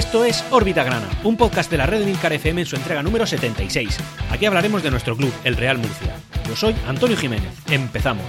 Esto es Órbita Grana, un podcast de la red Milcar FM en su entrega número 76. Aquí hablaremos de nuestro club, el Real Murcia. Yo soy Antonio Jiménez. Empezamos.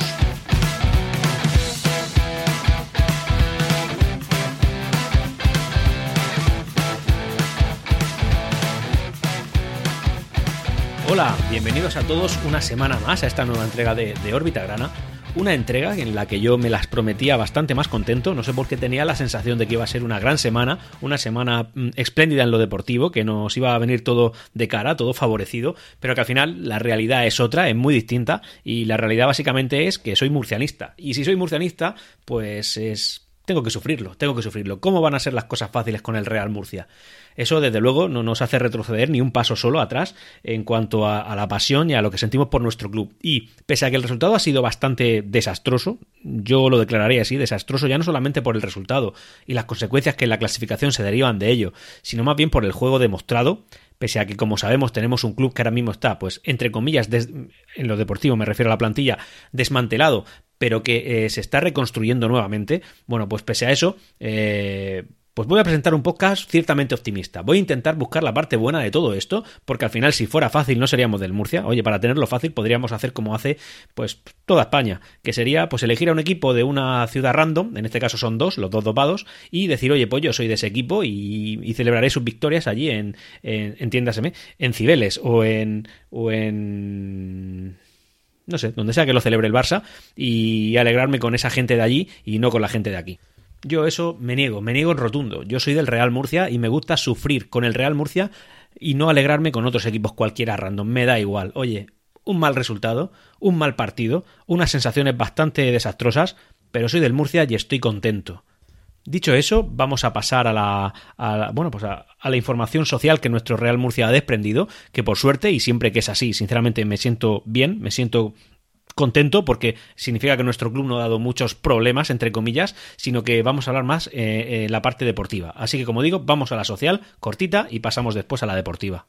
Hola, bienvenidos a todos una semana más a esta nueva entrega de, de Órbita Grana una entrega en la que yo me las prometía bastante más contento, no sé por qué tenía la sensación de que iba a ser una gran semana, una semana mm, espléndida en lo deportivo, que nos iba a venir todo de cara, todo favorecido, pero que al final la realidad es otra, es muy distinta y la realidad básicamente es que soy murcianista. Y si soy murcianista, pues es tengo que sufrirlo, tengo que sufrirlo. ¿Cómo van a ser las cosas fáciles con el Real Murcia? Eso, desde luego, no nos hace retroceder ni un paso solo atrás en cuanto a, la pasión y a lo que sentimos por nuestro club. Y pese a que el resultado ha sido bastante desastroso, yo lo declararía así, desastroso ya no solamente por el resultado y las consecuencias que en la clasificación se derivan de ello, sino más bien por el juego demostrado pese a que como sabemos tenemos un club que ahora mismo está, pues entre comillas, en lo deportivo me refiero a la plantilla, desmantelado, pero que eh, se está reconstruyendo nuevamente, bueno, pues pese a eso, eh, pues voy a presentar un podcast ciertamente optimista. Voy a intentar buscar la parte buena de todo esto, porque al final si fuera fácil no seríamos del Murcia. Oye, para tenerlo fácil podríamos hacer como hace pues toda España, que sería pues elegir a un equipo de una ciudad random, en este caso son dos, los dos dopados, y decir, oye, pues yo soy de ese equipo y, celebraré sus victorias allí en, en entiéndaseme, en Cibeles o en o en no sé, donde sea que lo celebre el Barça y alegrarme con esa gente de allí y no con la gente de aquí. Yo eso me niego, me niego en rotundo. Yo soy del Real Murcia y me gusta sufrir con el Real Murcia y no alegrarme con otros equipos cualquiera random. Me da igual. Oye, un mal resultado, un mal partido, unas sensaciones bastante desastrosas, pero soy del Murcia y estoy contento. Dicho eso, vamos a pasar a la, bueno, pues a, la información social que nuestro Real Murcia ha desprendido, que por suerte, y siempre que es así, sinceramente me siento bien, me siento contento porque significa que nuestro club no ha dado muchos problemas, entre comillas, sino que vamos a hablar más en eh, eh, la parte deportiva. Así que, como digo, vamos a la social, cortita, y pasamos después a la deportiva.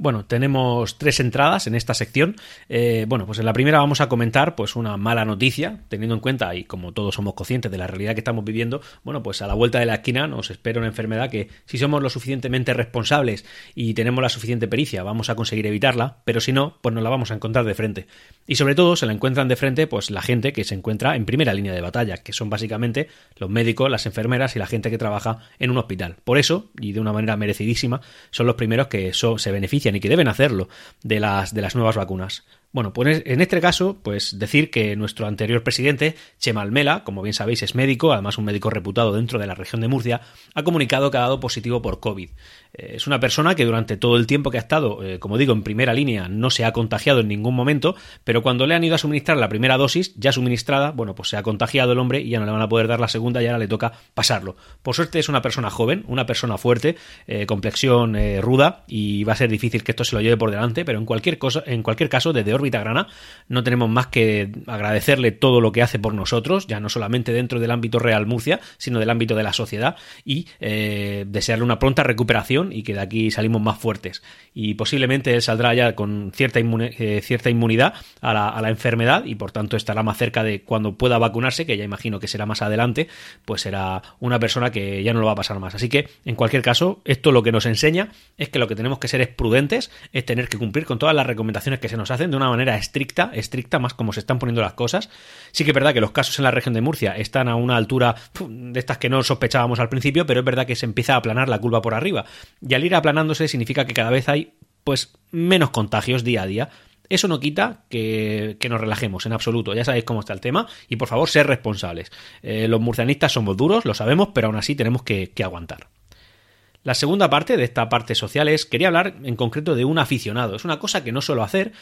Bueno, tenemos tres entradas en esta sección. Eh, bueno, pues en la primera vamos a comentar pues una mala noticia, teniendo en cuenta, y como todos somos conscientes de la realidad que estamos viviendo, bueno, pues a la vuelta de la esquina nos espera una enfermedad que si somos lo suficientemente responsables y tenemos la suficiente pericia, vamos a conseguir evitarla, pero si no, pues nos la vamos a encontrar de frente. Y sobre todo se la encuentran de frente pues la gente que se encuentra en primera línea de batalla, que son básicamente los médicos, las enfermeras y la gente que trabaja en un hospital. Por eso, y de una manera merecidísima, son los primeros que se benefician y que deben hacerlo de las, de las nuevas vacunas. Bueno, pues en este caso, pues decir que nuestro anterior presidente, Chemal Mela, como bien sabéis, es médico, además un médico reputado dentro de la región de Murcia, ha comunicado que ha dado positivo por COVID. Eh, es una persona que durante todo el tiempo que ha estado, eh, como digo, en primera línea, no se ha contagiado en ningún momento, pero cuando le han ido a suministrar la primera dosis, ya suministrada, bueno, pues se ha contagiado el hombre y ya no le van a poder dar la segunda y ahora le toca pasarlo. Por suerte es una persona joven, una persona fuerte, eh, complexión ruda y va a ser difícil que esto se lo lleve por delante, pero en cualquier cosa, en cualquier caso, desde órbita grana. No tenemos más que agradecerle todo lo que hace por nosotros, ya no solamente dentro del ámbito Real Murcia, sino del ámbito de la sociedad y eh, desearle una pronta recuperación y que de aquí salimos más fuertes. Y posiblemente él saldrá ya con cierta, eh, cierta inmunidad a la, a la enfermedad y por tanto estará más cerca de cuando pueda vacunarse, que ya imagino que será más adelante, pues será una persona que ya no lo va a pasar más. Así que, en cualquier caso, esto lo que nos enseña es que lo que tenemos que ser es prudentes, es tener que cumplir con todas las recomendaciones que se nos hacen de una manera estricta, estricta, más como se están poniendo las cosas. Sí que es verdad que los casos en la región de Murcia están a una altura de estas que no sospechábamos al principio, pero es verdad que se empieza a aplanar la curva por arriba. Y al ir aplanándose significa que cada vez hay pues menos contagios día a día. Eso no quita que, nos relajemos en absoluto. Ya sabéis cómo está el tema y por favor, ser responsables. Eh, los murcianistas somos duros, lo sabemos, pero aún así tenemos que aguantar. La segunda parte de esta parte social es, quería hablar en concreto de un aficionado. Es una cosa que no suelo hacer,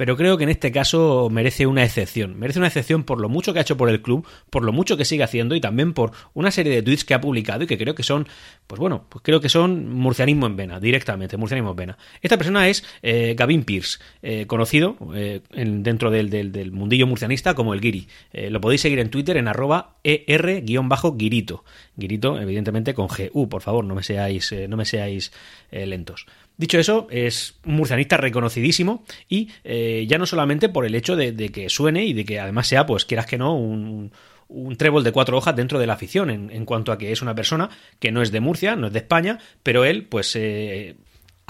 pero creo que en este caso merece una excepción. Merece una excepción por lo mucho que ha hecho por el club, por lo mucho que sigue haciendo y también por una serie de tweets que ha publicado y que creo que son, pues bueno, pues creo que son murcianismo en vena, directamente, murcianismo en vena. Esta persona es eh, Gavin Pierce, eh, conocido eh, dentro del, mundillo murcianista como el Guiri. lo podéis seguir en Twitter en arroba er-guirito. Guirito, evidentemente, con GU, por favor, no me seáis, no me seáis lentos. Dicho eso, es un murcianista reconocidísimo y eh, ya no solamente por el hecho de, que suene y de que además sea, pues quieras que no, un, un trébol de cuatro hojas dentro de la afición, en, cuanto a que es una persona que no es de Murcia, no es de España, pero él, pues, eh,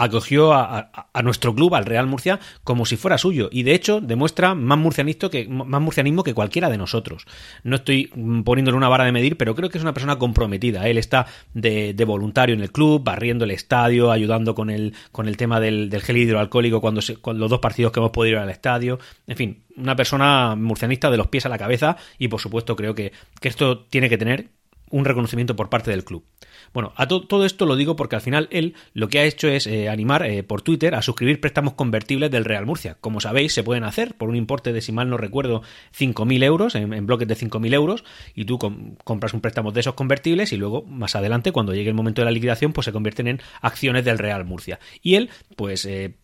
acogió a, nuestro club, al Real Murcia, como si fuera suyo. Y de hecho demuestra más, murcianismo que, más murcianismo que cualquiera de nosotros. No estoy poniéndole una vara de medir, pero creo que es una persona comprometida. Él está de, voluntario en el club, barriendo el estadio, ayudando con el, con el tema del, gel hidroalcohólico cuando con los dos partidos que hemos podido ir al estadio. En fin, una persona murcianista de los pies a la cabeza y por supuesto creo que, que esto tiene que tener un reconocimiento por parte del club. Bueno, a todo esto lo digo porque al final él lo que ha hecho es eh, animar eh, por Twitter a suscribir préstamos convertibles del Real Murcia. Como sabéis, se pueden hacer por un importe de, si mal no recuerdo, 5.000 euros, en, bloques de 5.000 euros, y tú compras un préstamo de esos convertibles y luego, más adelante, cuando llegue el momento de la liquidación, pues se convierten en acciones del Real Murcia. Y él, pues... Eh,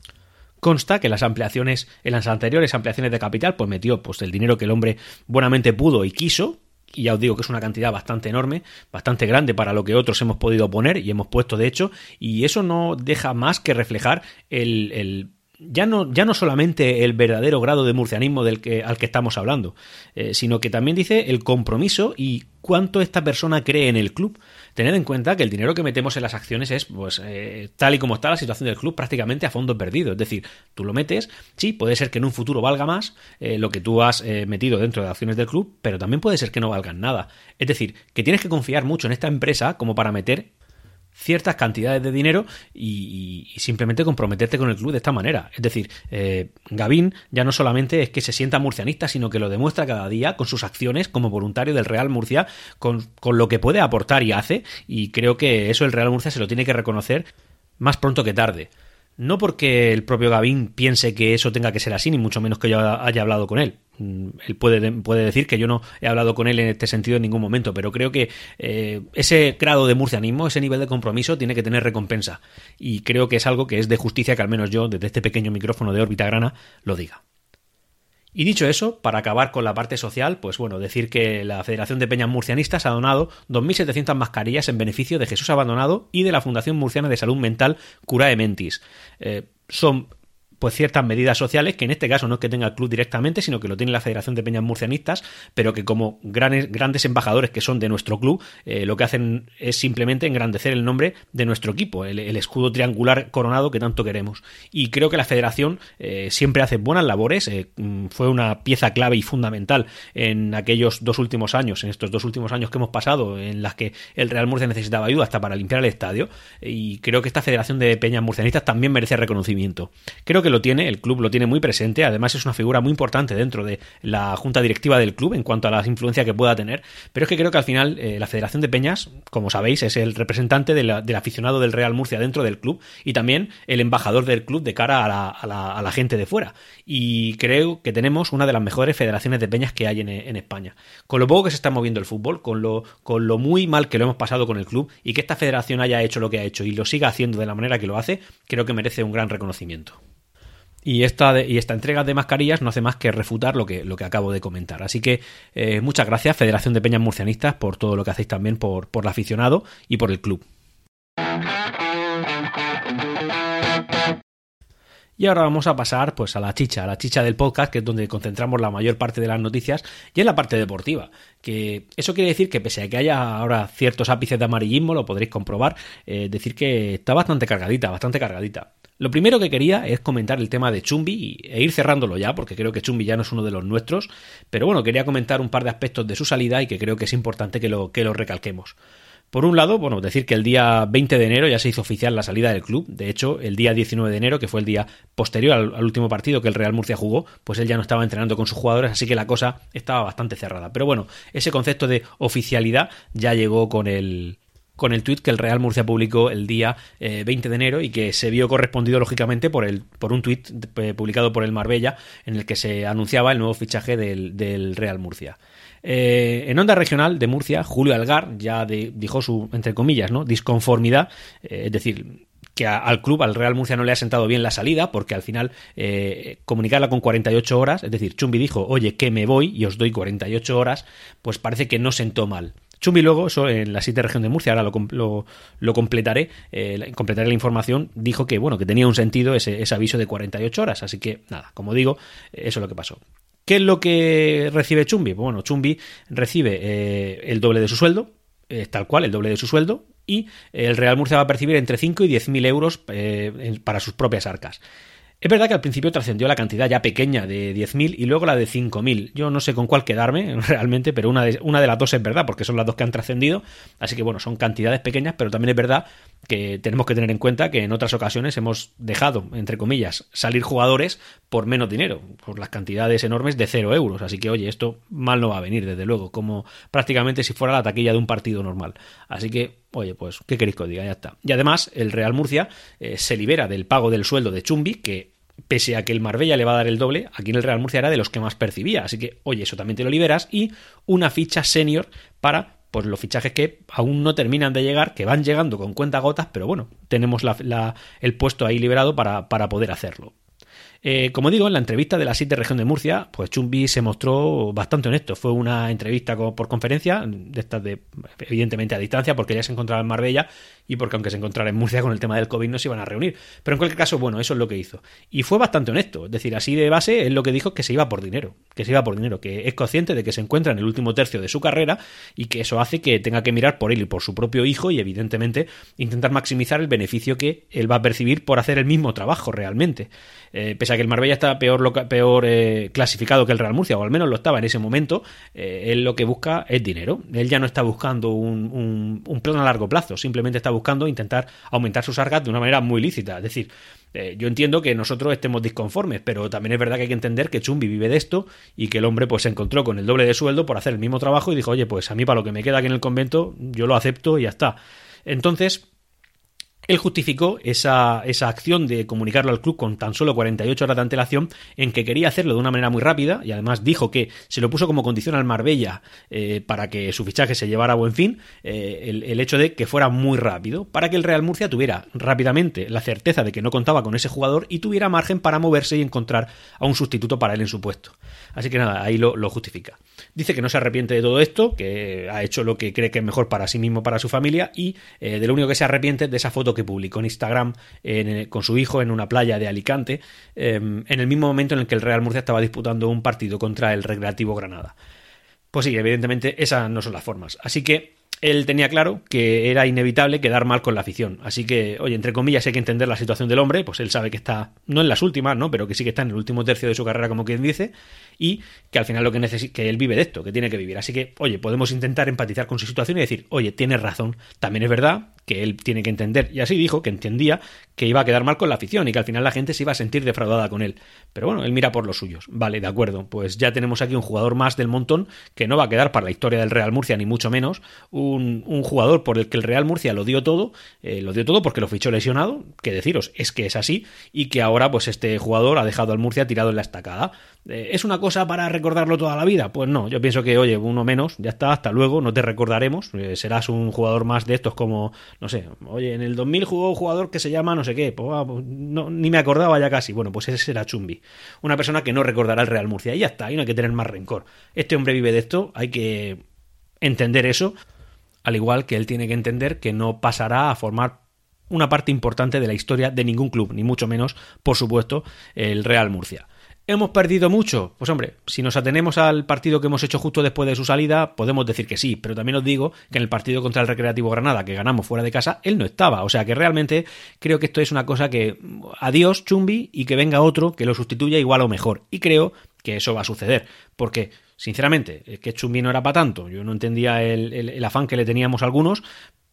consta que las ampliaciones, en las anteriores ampliaciones de capital, pues metió pues el dinero que el hombre buenamente pudo y quiso, y ya os digo que es una cantidad bastante enorme, bastante grande para lo que otros hemos podido poner y hemos puesto de hecho, y eso no deja más que reflejar el, ya no, ya no solamente el verdadero grado de murcianismo del que, al que estamos hablando, eh, sino que también dice el compromiso y cuánto esta persona cree en el club. Tened en cuenta que el dinero que metemos en las acciones es, pues, eh, tal y como está la situación del club, prácticamente a fondo perdido. Es decir, tú lo metes, sí, puede ser que en un futuro valga más eh, lo que tú has metido dentro de acciones del club, pero también puede ser que no valgan nada. Es decir, que tienes que confiar mucho en esta empresa como para meter ciertas cantidades de dinero y, simplemente comprometerte con el club de esta manera. Es decir, eh, Gavín ya no solamente es que se sienta murcianista, sino que lo demuestra cada día con sus acciones como voluntario del Real Murcia, con, con lo que puede aportar y hace, y creo que eso el Real Murcia se lo tiene que reconocer más pronto que tarde. No porque el propio Gavín piense que eso tenga que ser así, ni mucho menos que yo haya hablado con él. Mm, él puede, puede decir que yo no he hablado con él en este sentido en ningún momento, pero creo que eh, ese grado de murcianismo, ese nivel de compromiso, tiene que tener recompensa. Y creo que es algo que es de justicia que al menos yo, desde este pequeño micrófono de órbita grana, lo diga. Y dicho eso, para acabar con la parte social, pues bueno, decir que la Federación de Peñas Murcianistas ha donado 2.700 mascarillas en beneficio de Jesús Abandonado y de la Fundación Murciana de Salud Mental Curae Mentis. Eh, son pues ciertas medidas sociales que en este caso no es que tenga el club directamente, sino que lo tiene la Federación de Peñas Murcianistas, pero que como grandes, embajadores que son de nuestro club, eh, lo que hacen es simplemente engrandecer el nombre de nuestro equipo, el, escudo triangular coronado que tanto queremos. Y creo que la Federación eh, siempre hace buenas labores, eh, mm, fue una pieza clave y fundamental en aquellos dos últimos años, en estos dos últimos años que hemos pasado, en las que el Real Murcia necesitaba ayuda hasta para limpiar el estadio, y creo que esta Federación de Peñas Murcianistas también merece reconocimiento. Creo que lo tiene, el club lo tiene muy presente, además es una figura muy importante dentro de la junta directiva del club en cuanto a la influencia que pueda tener, pero es que creo que al final eh, la Federación de Peñas, como sabéis, es el representante del aficionado del Real Murcia dentro del club y también el embajador del club de cara a la, gente de fuera. Y creo que tenemos una de las mejores federaciones de peñas que hay en, en, España. Con lo poco que se está moviendo el fútbol, con lo, con lo muy mal que lo hemos pasado con el club y que esta federación haya hecho lo que ha hecho y lo siga haciendo de la manera que lo hace, creo que merece un gran reconocimiento. Y esta, y esta entrega de mascarillas no hace más que refutar lo que, lo que acabo de comentar. Así que eh, muchas gracias, Federación de Peñas Murcianistas, por todo lo que hacéis también por, por el aficionado y por el club. Y ahora vamos a pasar pues a la chicha, a la chicha del podcast, que es donde concentramos la mayor parte de las noticias, y en la parte deportiva. Que eso quiere decir que pese a que haya ahora ciertos ápices de amarillismo, lo podréis comprobar, eh, decir que está bastante cargadita, bastante cargadita. Lo primero que quería es comentar el tema de Chumbi e ir cerrándolo ya, porque creo que Chumbi ya no es uno de los nuestros, pero bueno, quería comentar un par de aspectos de su salida y que creo que es importante que lo, que lo recalquemos. Por un lado, bueno, decir que el día 20 de enero ya se hizo oficial la salida del club. De hecho, el día 19 de enero, que fue el día posterior al, al, último partido que el Real Murcia jugó, pues él ya no estaba entrenando con sus jugadores, así que la cosa estaba bastante cerrada. Pero bueno, ese concepto de oficialidad ya llegó con el, con el tuit que el Real Murcia publicó el día 20 eh, de enero y que se vio correspondido lógicamente por, el, por un tuit eh, publicado por el Marbella en el que se anunciaba el nuevo fichaje del, Real Murcia. Eh, en onda regional de Murcia, Julio Algar ya dijo su, entre comillas, ¿no? disconformidad, es decir, que al club, al Real Murcia, no le ha sentado bien la salida, porque al final comunicarla con 48 horas, es decir, Chumbi dijo, oye, que me voy y os doy 48 horas, pues parece que no sentó mal. Chumbi luego, eso en la siguiente región de Murcia, ahora lo, lo, completaré, eh, completaré la información, dijo que bueno, que tenía un sentido ese, aviso de 48 horas, así que nada, como digo, eso es lo que pasó. ¿Qué es lo que recibe Chumbi? Bueno, Chumbi recibe eh, el doble de su sueldo, eh, tal cual, el doble de su sueldo, y el Real Murcia va a percibir entre 5 y 10 mil euros para sus propias arcas. Es verdad que al principio trascendió la cantidad ya pequeña de 10.000 y luego la de 5.000. Yo no sé con cuál quedarme realmente, pero una de, una de las dos es verdad, porque son las dos que han trascendido. Así que bueno, son cantidades pequeñas, pero también es verdad que tenemos que tener en cuenta que en otras ocasiones hemos dejado, entre comillas, salir jugadores por menos dinero, por las cantidades enormes de 0 euros. Así que oye, esto mal no va a venir, desde luego, como prácticamente si fuera la taquilla de un partido normal. Así que Oye, pues, ¿qué queréis que os diga? Ya está. Y además, el Real Murcia eh, se libera del pago del sueldo de Chumbi, que pese a que el Marbella le va a dar el doble, aquí en el Real Murcia era de los que más percibía. Así que, oye, eso también te lo liberas. Y una ficha senior para pues los fichajes que aún no terminan de llegar, que van llegando con cuenta gotas, pero bueno, tenemos el puesto ahí liberado para, para poder hacerlo. Eh, como digo, en la entrevista de la SIT Región de Murcia, pues Chumbi se mostró bastante honesto. Fue una entrevista por conferencia, de estas de, evidentemente a distancia, porque ya se encontraba en Marbella y porque aunque se encontrara en Murcia con el tema del COVID no se iban a reunir. Pero en cualquier caso, bueno, eso es lo que hizo. Y fue bastante honesto. Es decir, así de base, es lo que dijo que se iba por dinero. Que se iba por dinero, que es consciente de que se encuentra en el último tercio de su carrera y que eso hace que tenga que mirar por él y por su propio hijo y evidentemente intentar maximizar el beneficio que él va a percibir por hacer el mismo trabajo realmente. Eh, pese a que el Marbella está peor, eh, clasificado que el Real Murcia, o al menos lo estaba en ese momento, eh, él lo que busca es dinero. Él ya no está buscando un, plan a largo plazo, simplemente está buscando intentar aumentar sus arcas de una manera muy lícita. Es decir, yo entiendo que nosotros estemos disconformes, pero también es verdad que hay que entender que Chumbi vive de esto y que el hombre pues se encontró con el doble de sueldo por hacer el mismo trabajo y dijo, oye, pues a mí para lo que me queda aquí en el convento, yo lo acepto y ya está. Entonces, él justificó esa, esa, acción de comunicarlo al club con tan solo 48 horas de antelación en que quería hacerlo de una manera muy rápida y además dijo que se lo puso como condición al Marbella eh, para que su fichaje se llevara a buen fin eh, el, el, hecho de que fuera muy rápido para que el Real Murcia tuviera rápidamente la certeza de que no contaba con ese jugador y tuviera margen para moverse y encontrar a un sustituto para él en su puesto. Así que nada, ahí lo, lo justifica. Dice que no se arrepiente de todo esto, que ha hecho lo que cree que es mejor para sí mismo, para su familia y eh, de lo único que se arrepiente de esa foto que publicó en Instagram con su hijo en una playa de Alicante, em, en el mismo momento en el que el Real Murcia estaba disputando un partido contra el Recreativo Granada. Pues sí, evidentemente esas no son las formas. Así que él tenía claro que era inevitable quedar mal con la afición. Así que, oye, entre comillas, hay que entender la situación del hombre, pues él sabe que está, no en las últimas, ¿no? Pero que sí que está en el último tercio de su carrera, como quien dice, y que al final lo que necesita, que él vive de esto, que tiene que vivir. Así que, oye, podemos intentar empatizar con su situación y decir, oye, tienes razón, también es verdad que él tiene que entender, y así dijo, que entendía que iba a quedar mal con la afición y que al final la gente se iba a sentir defraudada con él. Pero bueno, él mira por los suyos. Vale, de acuerdo, pues ya tenemos aquí un jugador más del montón que no va a quedar para la historia del Real Murcia, ni mucho menos, un jugador por el que el Real Murcia lo dio todo, eh, lo dio todo porque lo fichó lesionado, que deciros, es que es así, y que ahora pues este jugador ha dejado al Murcia tirado en la estacada. Eh, ¿Es una cosa para recordarlo toda la vida? Pues no, yo pienso que, oye, uno menos, ya está, hasta luego, no te recordaremos, eh, serás un jugador más de estos como, no sé, oye, en el 2000 jugó un jugador que se llama no sé qué, pues, ah, pues, no, ni me acordaba ya casi, bueno, pues ese será Chumbi, una persona que no recordará el Real Murcia, y ya está, y no hay que tener más rencor. Este hombre vive de esto, hay que entender eso, al igual que él tiene que entender que no pasará a formar una parte importante de la historia de ningún club, ni mucho menos, por supuesto, el Real Murcia. ¿Hemos perdido mucho? Pues hombre, si nos atenemos al partido que hemos hecho justo después de su salida, podemos decir que sí, pero también os digo que en el partido contra el Recreativo Granada, que ganamos fuera de casa, él no estaba. O sea que realmente creo que esto es una cosa que adiós, Chumbi, y que venga otro que lo sustituya igual o mejor. Y creo que eso va a suceder, porque sinceramente, que Chumbi no era para tanto. Yo no entendía el, el, afán que le teníamos algunos,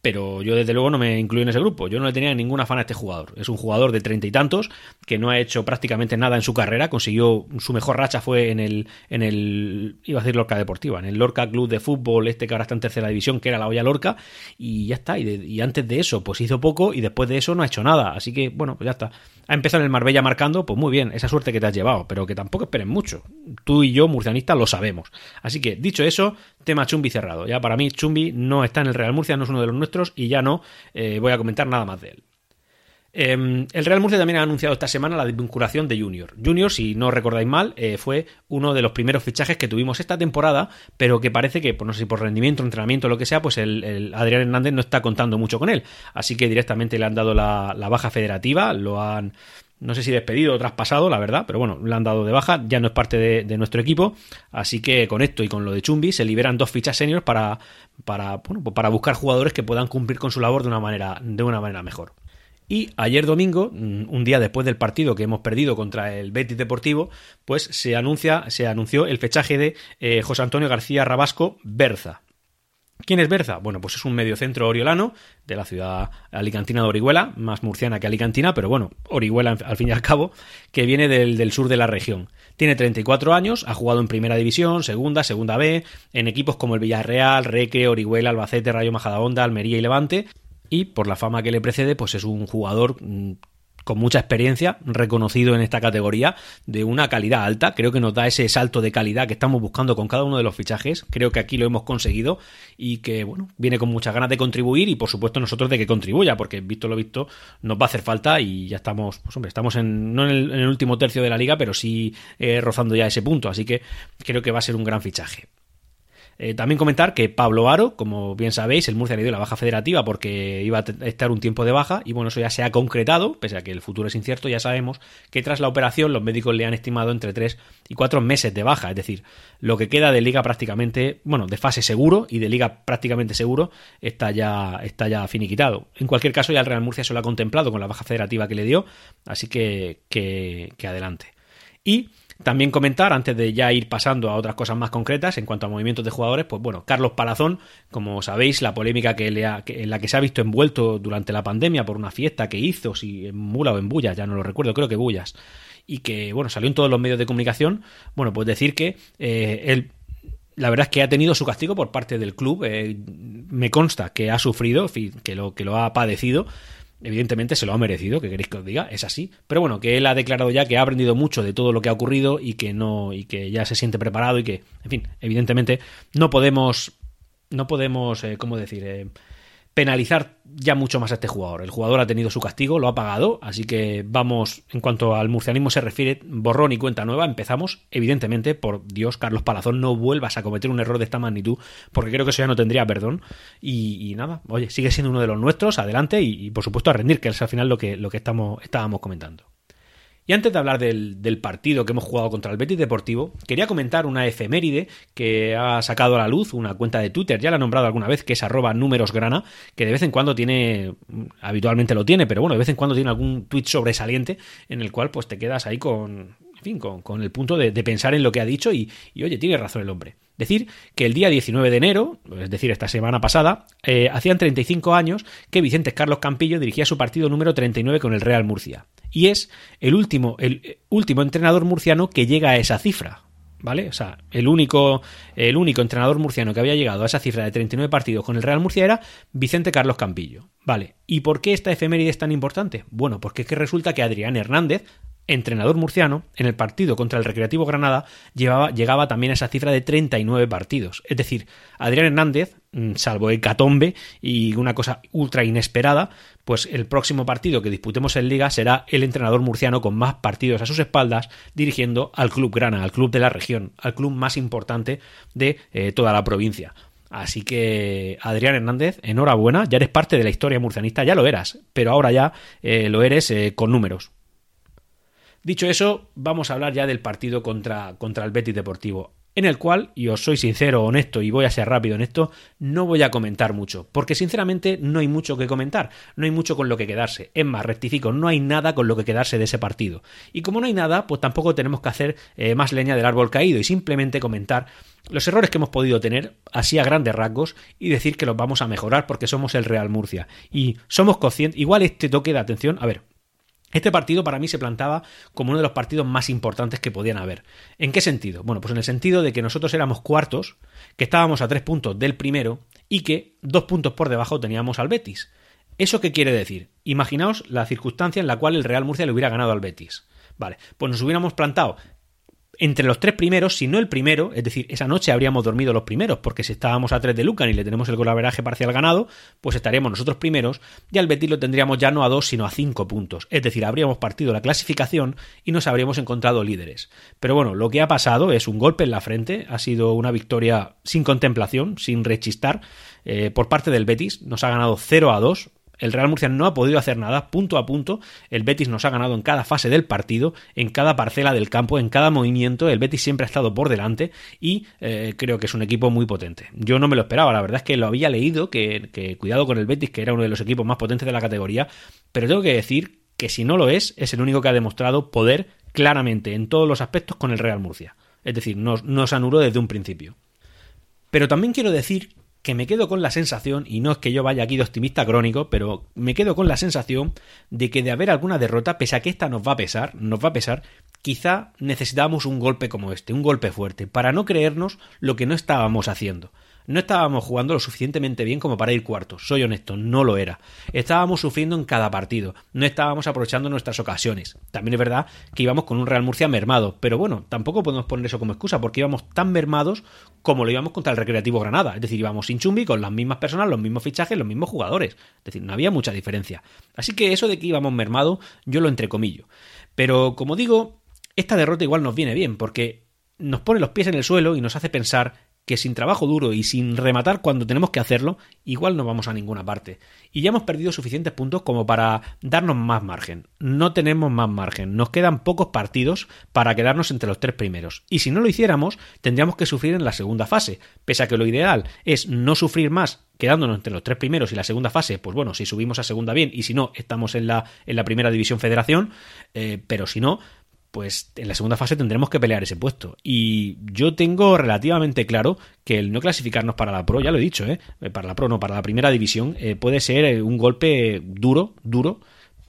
pero yo desde luego no me incluyo en ese grupo. Yo no le tenía ningún afán a este jugador. Es un jugador de treinta y tantos que no ha hecho prácticamente nada en su carrera. Consiguió su mejor racha fue en el, en el iba a decir Lorca Deportiva, en el Lorca Club de Fútbol, este que ahora está en tercera división, que era la olla Lorca, y ya está. Y, y antes de eso, pues hizo poco y después de eso no ha hecho nada. Así que bueno, pues ya está. Ha empezado en el Marbella marcando, pues muy bien, esa suerte que te has llevado, pero que tampoco esperen mucho. Tú y yo, murcianistas, lo sabemos. Así que, dicho eso, tema Chumbi cerrado. Ya para mí, Chumbi no está en el Real Murcia, no es uno de los nuestros y ya no eh, voy a comentar nada más de él. Eh, el Real Murcia también ha anunciado esta semana la desvinculación de Junior. Junior, si no recordáis mal, eh, fue uno de los primeros fichajes que tuvimos esta temporada, pero que parece que, pues no sé si por rendimiento, entrenamiento lo que sea, pues el, Adrián Hernández no está contando mucho con él. Así que directamente le han dado la baja federativa, lo han no sé si despedido o traspasado, la verdad, pero bueno, le han dado de baja, ya no es parte de, nuestro equipo, así que con esto y con lo de Chumbi se liberan dos fichas seniors para, para, bueno, pues para buscar jugadores que puedan cumplir con su labor de una manera, de una manera mejor. Y ayer domingo, mm, un día después del partido que hemos perdido contra el Betis Deportivo, pues se anuncia, se anunció el fechaje de eh, José Antonio García Rabasco Berza. ¿Quién es Berza? Bueno, pues es un mediocentro oriolano de la ciudad alicantina de Orihuela, más murciana que alicantina, pero bueno, Orihuela al fin y al cabo, que viene del, sur de la región. Tiene 34 años, ha jugado en primera división, segunda, segunda B, en equipos como el Villarreal, Reque, Orihuela, Albacete, Rayo Majadahonda, Almería y Levante, y por la fama que le precede, pues es un jugador mm, con mucha experiencia, reconocido en esta categoría, de una calidad alta. Creo que nos da ese salto de calidad que estamos buscando con cada uno de los fichajes. Creo que aquí lo hemos conseguido y que, bueno, viene con muchas ganas de contribuir y, por supuesto, nosotros de que contribuya, porque visto lo visto, nos va a hacer falta y ya estamos, pues hombre, estamos en, no en el, último tercio de la liga, pero sí eh, rozando ya ese punto. Así que creo que va a ser un gran fichaje. Eh, también comentar que Pablo Aro, como bien sabéis, el Murcia le dio la baja federativa porque iba a estar un tiempo de baja y bueno, eso ya se ha concretado, pese a que el futuro es incierto, ya sabemos que tras la operación los médicos le han estimado entre 3 y 4 meses de baja, es decir, lo que queda de liga prácticamente, bueno, de fase seguro y de liga prácticamente seguro está ya, está ya finiquitado. En cualquier caso, ya el Real Murcia se lo ha contemplado con la baja federativa que le dio, así que, que, que adelante. Y también comentar, antes de ya ir pasando a otras cosas más concretas en cuanto a movimientos de jugadores, pues bueno, Carlos Palazón, como sabéis, la polémica que le en la que se ha visto envuelto durante la pandemia por una fiesta que hizo, si en Mula o en Bullas, ya no lo recuerdo, creo que Bullas, y que, bueno, salió en todos los medios de comunicación, bueno, pues decir que eh, él la verdad es que ha tenido su castigo por parte del club. Eh, me consta que ha sufrido, que lo, que lo ha padecido, Evidentemente se lo ha merecido, que queréis que os diga, es así. Pero bueno, que él ha declarado ya que ha aprendido mucho de todo lo que ha ocurrido y que no, y que ya se siente preparado y que, en fin, evidentemente no podemos, no podemos, eh, ¿cómo decir? Eh, penalizar ya mucho más a este jugador. El jugador ha tenido su castigo, lo ha pagado, así que vamos, en cuanto al murcianismo se refiere, borrón y cuenta nueva, empezamos, evidentemente, por Dios, Carlos Palazón, no vuelvas a cometer un error de esta magnitud, porque creo que eso ya no tendría perdón. Y, nada, oye, sigue siendo uno de los nuestros, adelante, y, por supuesto a rendir, que es al final lo que, lo que estamos, estábamos comentando. Y antes de hablar del, partido que hemos jugado contra el Betis Deportivo, quería comentar una efeméride que ha sacado a la luz una cuenta de Twitter, ya la he nombrado alguna vez, que es arroba númerosgrana, que de vez en cuando tiene, habitualmente lo tiene, pero bueno, de vez en cuando tiene algún tweet sobresaliente en el cual pues te quedas ahí con, en fin, con, el punto de, pensar en lo que ha dicho y, oye, tiene razón el hombre. Decir que el día 19 de enero, es decir, esta semana pasada, eh, hacían 35 años que Vicente Carlos Campillo dirigía su partido número 39 con el Real Murcia y es el último, el último entrenador murciano que llega a esa cifra. ¿Vale? O sea, el único, el único entrenador murciano que había llegado a esa cifra de 39 partidos con el Real Murcia era Vicente Carlos Campillo. ¿Vale? ¿Y por qué esta efeméride es tan importante? Bueno, porque es que resulta que Adrián Hernández, entrenador murciano, en el partido contra el Recreativo Granada llevaba, llegaba también a esa cifra de 39 partidos. Es decir, Adrián Hernández, mm, salvo el Catombe y una cosa ultra inesperada, pues el próximo partido que disputemos en Liga será el entrenador murciano con más partidos a sus espaldas dirigiendo al Club Grana, al club de la región, al club más importante de eh, toda la provincia. Así que, Adrián Hernández, enhorabuena, ya eres parte de la historia murcianista, ya lo eras, pero ahora ya eh, lo eres eh, con números. Dicho eso, vamos a hablar ya del partido contra, contra el Betis Deportivo, en el cual, y os soy sincero, honesto y voy a ser rápido en esto, no voy a comentar mucho, porque sinceramente no hay mucho que comentar, no hay mucho con lo que quedarse. Es más, rectifico, no hay nada con lo que quedarse de ese partido. Y como no hay nada, pues tampoco tenemos que hacer eh, más leña del árbol caído y simplemente comentar los errores que hemos podido tener, así a grandes rasgos, y decir que los vamos a mejorar porque somos el Real Murcia. Y somos conscientes, igual este toque de atención, a ver, este partido para mí se plantaba como uno de los partidos más importantes que podían haber. ¿En qué sentido? Bueno, pues en el sentido de que nosotros éramos cuartos, que estábamos a tres puntos del primero y que dos puntos por debajo teníamos al Betis. ¿Eso qué quiere decir? Imaginaos la circunstancia en la cual el Real Murcia le hubiera ganado al Betis. Vale, pues nos hubiéramos plantado entre los tres primeros, si no el primero, es decir, esa noche habríamos dormido los primeros, porque si estábamos a tres de Lucan y le tenemos el golaveraje parcial ganado, pues estaríamos nosotros primeros y al Betis lo tendríamos ya no a dos, sino a cinco puntos. Es decir, habríamos partido la clasificación y nos habríamos encontrado líderes. Pero bueno, lo que ha pasado es un golpe en la frente, ha sido una victoria sin contemplación, sin rechistar, eh, por parte del Betis, nos ha ganado 0 a 2, El Real Murcia no ha podido hacer nada, punto a punto. El Betis nos ha ganado en cada fase del partido, en cada parcela del campo, en cada movimiento. El Betis siempre ha estado por delante y eh, creo que es un equipo muy potente. Yo no me lo esperaba, la verdad es que lo había leído, que, cuidado con el Betis, que era uno de los equipos más potentes de la categoría, pero tengo que decir que si no lo es, es el único que ha demostrado poder claramente en todos los aspectos con el Real Murcia. Es decir, nos, nos anuló desde un principio. Pero también quiero decir que me quedo con la sensación, y no es que yo vaya aquí de optimista crónico, pero me quedo con la sensación de que de haber alguna derrota, pese a que esta nos va a pesar, nos va a pesar, quizá necesitábamos un golpe como este, un golpe fuerte, para no creernos lo que no estábamos haciendo. No estábamos jugando lo suficientemente bien como para ir cuartos, soy honesto, no lo era. Estábamos sufriendo en cada partido, no estábamos aprovechando nuestras ocasiones. También es verdad que íbamos con un Real Murcia mermado, pero bueno, tampoco podemos poner eso como excusa, porque íbamos tan mermados como lo íbamos contra el Recreativo Granada. Es decir, íbamos sin chumbi, con las mismas personas, los mismos fichajes, los mismos jugadores. Es decir, no había mucha diferencia. Así que eso de que íbamos mermado, yo lo entrecomillo. Pero como digo, esta derrota igual nos viene bien, porque nos pone los pies en el suelo y nos hace pensar que sin trabajo duro y sin rematar cuando tenemos que hacerlo, igual no vamos a ninguna parte. Y ya hemos perdido suficientes puntos como para darnos más margen. No tenemos más margen. Nos quedan pocos partidos para quedarnos entre los tres primeros. Y si no lo hiciéramos, tendríamos que sufrir en la segunda fase. Pese a que lo ideal es no sufrir más quedándonos entre los tres primeros y la segunda fase, pues bueno, si subimos a segunda bien y si no, estamos en la, en la primera división federación, eh, pero si no, pues en la segunda fase tendremos que pelear ese puesto. Y yo tengo relativamente claro que el no clasificarnos para la Pro, ya lo he dicho, ¿eh? eh para la Pro, no, para la primera división, eh, puede ser eh, un golpe duro, duro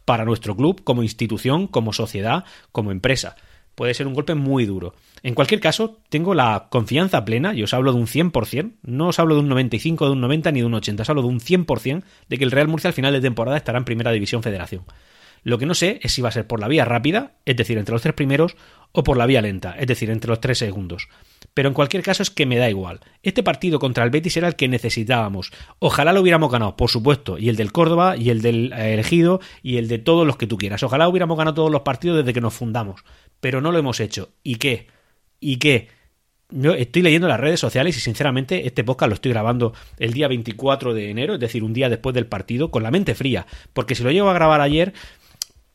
para nuestro club como institución, como sociedad, como empresa. Puede ser un golpe muy duro. En cualquier caso, tengo la confianza plena, y os hablo de un 100%, no os hablo de un 95, de un 90 ni de un 80, os hablo de un 100% de que el Real Murcia al final de temporada estará en primera división federación. Lo que no sé es si va a ser por la vía rápida, es decir, entre los tres primeros, o por la vía lenta, es decir, entre los tres segundos. Pero en cualquier caso es que me da igual. Este partido contra el Betis era el que necesitábamos. Ojalá lo hubiéramos ganado, por supuesto, y el del Córdoba, y el del elegido, y el de todos los que tú quieras. Ojalá hubiéramos ganado todos los partidos desde que nos fundamos. Pero no lo hemos hecho. ¿Y qué? ¿Y qué? Yo estoy leyendo las redes sociales y sinceramente este podcast lo estoy grabando el día 24 de enero, es decir, un día después del partido, con la mente fría. Porque si lo llego a grabar ayer,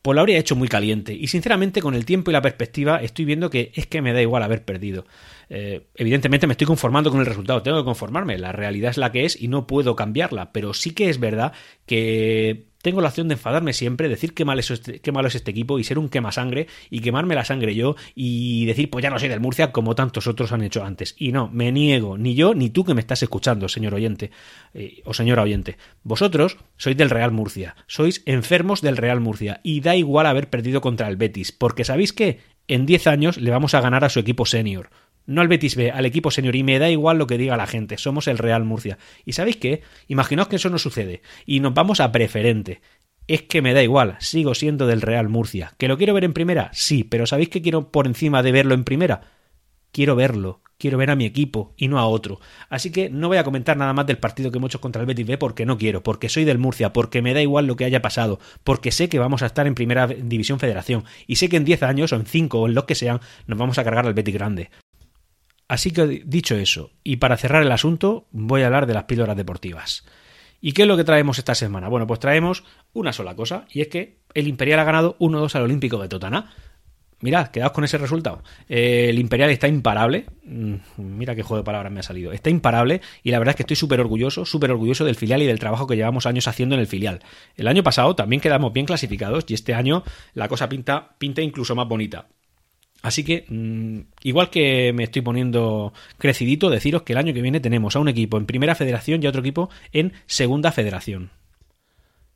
pues lo habría hecho muy caliente. Y sinceramente, con el tiempo y la perspectiva, estoy viendo que es que me da igual haber perdido. Eh, evidentemente me estoy conformando con el resultado, tengo que conformarme, la realidad es la que es y no puedo cambiarla, pero sí que es verdad que tengo la opción de enfadarme siempre, decir qué, mal es este, qué malo es este equipo y ser un quema sangre y quemarme la sangre yo y decir pues ya no soy del Murcia como tantos otros han hecho antes. Y no, me niego, ni yo ni tú que me estás escuchando, señor oyente eh, o señora oyente. Vosotros sois del Real Murcia, sois enfermos del Real Murcia y da igual haber perdido contra el Betis, porque sabéis que en 10 años le vamos a ganar a su equipo senior no al Betis B, al equipo senior, y me da igual lo que diga la gente, somos el Real Murcia. ¿Y sabéis qué? Imaginaos que eso no sucede, y nos vamos a preferente. Es que me da igual, sigo siendo del Real Murcia. ¿Que lo quiero ver en primera? Sí, pero ¿sabéis qué quiero por encima de verlo en primera? Quiero verlo, quiero ver a mi equipo y no a otro. Así que no voy a comentar nada más del partido que hemos hecho contra el Betis B porque no quiero, porque soy del Murcia, porque me da igual lo que haya pasado, porque sé que vamos a estar en primera división federación y sé que en 10 años o en 5 o en lo que sean nos vamos a cargar al Betis grande. Así que dicho eso, y para cerrar el asunto, voy a hablar de las píldoras deportivas. ¿Y qué es lo que traemos esta semana? Bueno, pues traemos una sola cosa, y es que el Imperial ha ganado 1-2 al Olímpico de Totana. Mirad, quedaos con ese resultado. el Imperial está imparable. Mm, mira qué juego de palabras me ha salido. Está imparable y la verdad es que estoy súper orgulloso, súper orgulloso del filial y del trabajo que llevamos años haciendo en el filial. El año pasado también quedamos bien clasificados y este año la cosa pinta, pinta incluso más bonita. Así que, mm, igual que me estoy poniendo crecidito, deciros que el año que viene tenemos a un equipo en primera federación y a otro equipo en segunda federación.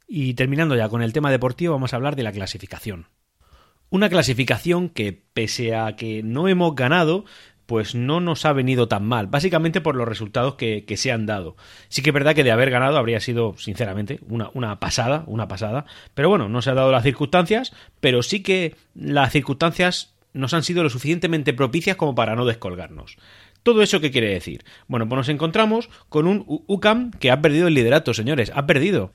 Y terminando ya con el tema deportivo, vamos a hablar de la clasificación. Una clasificación que, pese a que no hemos ganado, pues no nos ha venido tan mal, básicamente por los resultados que, se han dado. Sí que es verdad que de haber ganado habría sido, sinceramente, una, una, pasada, una pasada, pero bueno, no se han dado las circunstancias, pero sí que las circunstancias nos han sido lo suficientemente propicias como para no descolgarnos. ¿Todo eso qué quiere decir? Bueno, pues nos encontramos con un UCAM que ha perdido el liderato, señores, ha perdido.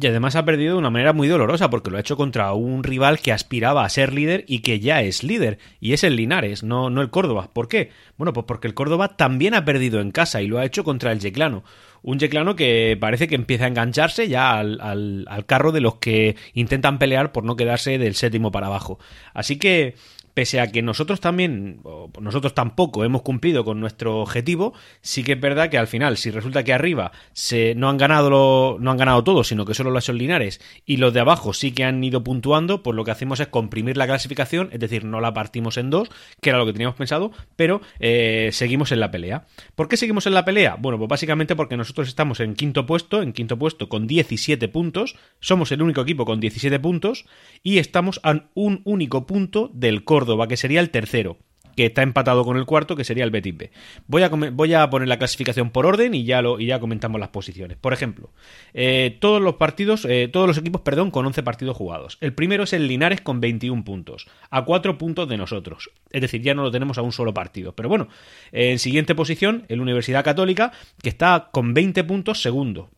Y además ha perdido de una manera muy dolorosa porque lo ha hecho contra un rival que aspiraba a ser líder y que ya es líder. Y es el Linares, no, no el Córdoba. ¿Por qué? Bueno, pues porque el Córdoba también ha perdido en casa y lo ha hecho contra el Yeclano. Un Yeclano que parece que empieza a engancharse ya al, al, al carro de los que intentan pelear por no quedarse del séptimo para abajo. Así que pese a que nosotros también, nosotros tampoco hemos cumplido con nuestro objetivo, sí que es verdad que al final, si resulta que arriba se, no han ganado lo, no han ganado todo, sino que solo los Linares y los de abajo sí que han ido puntuando, pues lo que hacemos es comprimir la clasificación, es decir, no la partimos en dos, que era lo que teníamos pensado, pero eh, seguimos en la pelea. ¿Por qué seguimos en la pelea? Bueno, pues básicamente porque nosotros estamos en quinto puesto, en quinto puesto con 17 puntos, somos el único equipo con 17 puntos y estamos a un único punto del core Córdoba, que sería el tercero que está empatado con el cuarto, que sería el Betis B. Voy a, voy a poner la clasificación por orden y ya, lo, y ya comentamos las posiciones. Por ejemplo, eh, todos los partidos, eh, todos los equipos, perdón, con 11 partidos jugados. El primero es el Linares con 21 puntos, a 4 puntos de nosotros. Es decir, ya no lo tenemos a un solo partido. Pero bueno, en siguiente posición, el Universidad Católica, que está con 20 puntos segundo.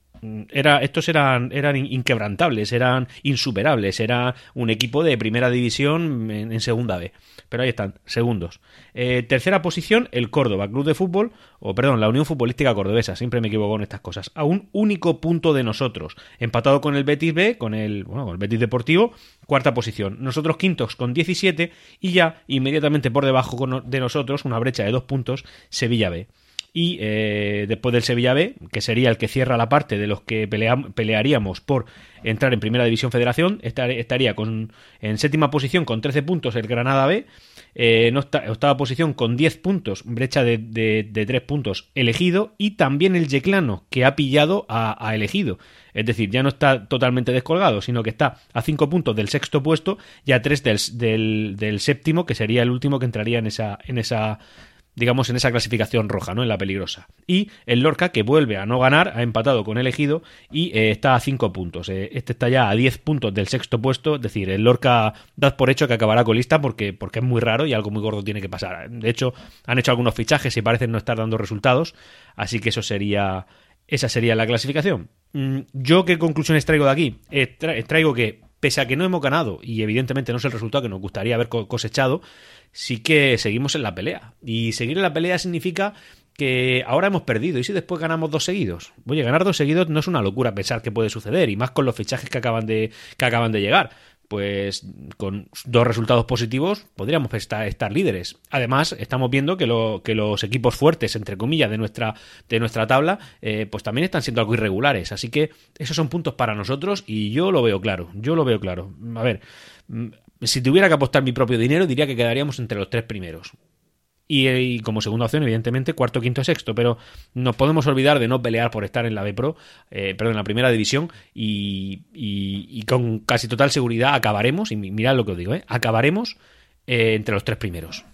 Era, estos eran, eran inquebrantables, eran insuperables, era un equipo de primera división en, segunda B. Pero ahí están, segundos. Eh, tercera posición, el Córdoba, Club de Fútbol, o perdón, la Unión Futbolística Cordobesa, siempre me equivoco con estas cosas, a un único punto de nosotros, empatado con el Betis B, con el, bueno, con el Betis Deportivo, cuarta posición. Nosotros quintos con 17 y ya inmediatamente por debajo de nosotros, una brecha de dos puntos, Sevilla B y eh, después del Sevilla B, que sería el que cierra la parte de los que pelearíamos por entrar en Primera División Federación, estaría con, en séptima posición con 13 puntos el Granada B, eh, en octava posición con 10 puntos, brecha de, de, 3 puntos elegido, y también el Yeclano, que ha pillado a, elegido. Es decir, ya no está totalmente descolgado, sino que está a 5 puntos del sexto puesto y a 3 del, del, del, séptimo, que sería el último que entraría en esa, en esa digamos, en esa clasificación roja, ¿no? En la peligrosa. Y el Lorca, que vuelve a no ganar, ha empatado con el Ejido y eh, está a 5 puntos. Eh, este está ya a 10 puntos del sexto puesto, es decir, el Lorca da por hecho que acabará con lista porque, porque es muy raro y algo muy gordo tiene que pasar. De hecho, han hecho algunos fichajes y parecen no estar dando resultados, así que eso sería... Esa sería la clasificación. Mm, ¿Yo qué conclusiones traigo de aquí? Eh, traigo que, pese a que no hemos ganado, y evidentemente no es el resultado que nos gustaría haber cosechado, sí que seguimos en la pelea. Y seguir en la pelea significa que ahora hemos perdido. ¿Y si después ganamos dos seguidos? Oye, ganar dos seguidos no es una locura pensar que puede suceder, y más con los fichajes que acaban de, que acaban de llegar. Pues con dos resultados positivos podríamos estar, líderes. Además, estamos viendo que, lo, que, los equipos fuertes, entre comillas, de nuestra, de nuestra tabla, eh, pues también están siendo algo irregulares. Así que esos son puntos para nosotros y yo lo veo claro. Yo lo veo claro. A ver, si tuviera que apostar mi propio dinero, diría que quedaríamos entre los tres primeros. Y, como segunda opción, evidentemente, cuarto, quinto, sexto. Pero nos podemos olvidar de no pelear por estar en la B Pro, eh, perdón, en la primera división. Y, con casi total seguridad acabaremos, y mirad lo que os digo, ¿eh? acabaremos eh, entre los tres primeros.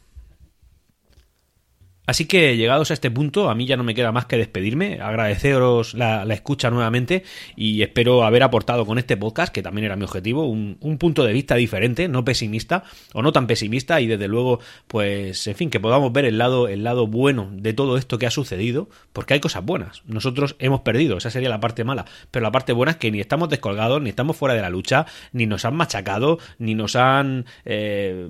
Así que llegados a este punto, a mí ya no me queda más que despedirme, agradeceros la, escucha nuevamente y espero haber aportado con este podcast, que también era mi objetivo, un, punto de vista diferente, no pesimista o no tan pesimista y desde luego, pues, en fin, que podamos ver el lado, el lado bueno de todo esto que ha sucedido, porque hay cosas buenas. Nosotros hemos perdido, esa sería la parte mala, pero la parte buena es que ni estamos descolgados, ni estamos fuera de la lucha, ni nos han machacado, ni nos han eh,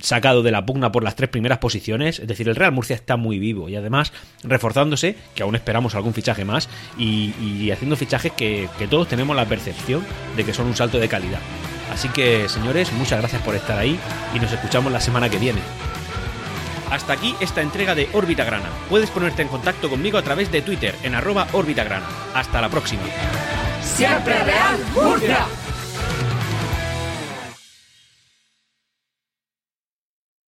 sacado de la pugna por las tres primeras posiciones, es decir, el Real Murcia está muy vivo y además reforzándose, que aún esperamos algún fichaje más, y, haciendo fichajes que, todos tenemos la percepción de que son un salto de calidad. Así que, señores, muchas gracias por estar ahí y nos escuchamos la semana que viene. Hasta aquí esta entrega de Órbita Grana. Puedes ponerte en contacto conmigo a través de Twitter en arroba Órbita Grana. Hasta la próxima. Siempre Real Murcia.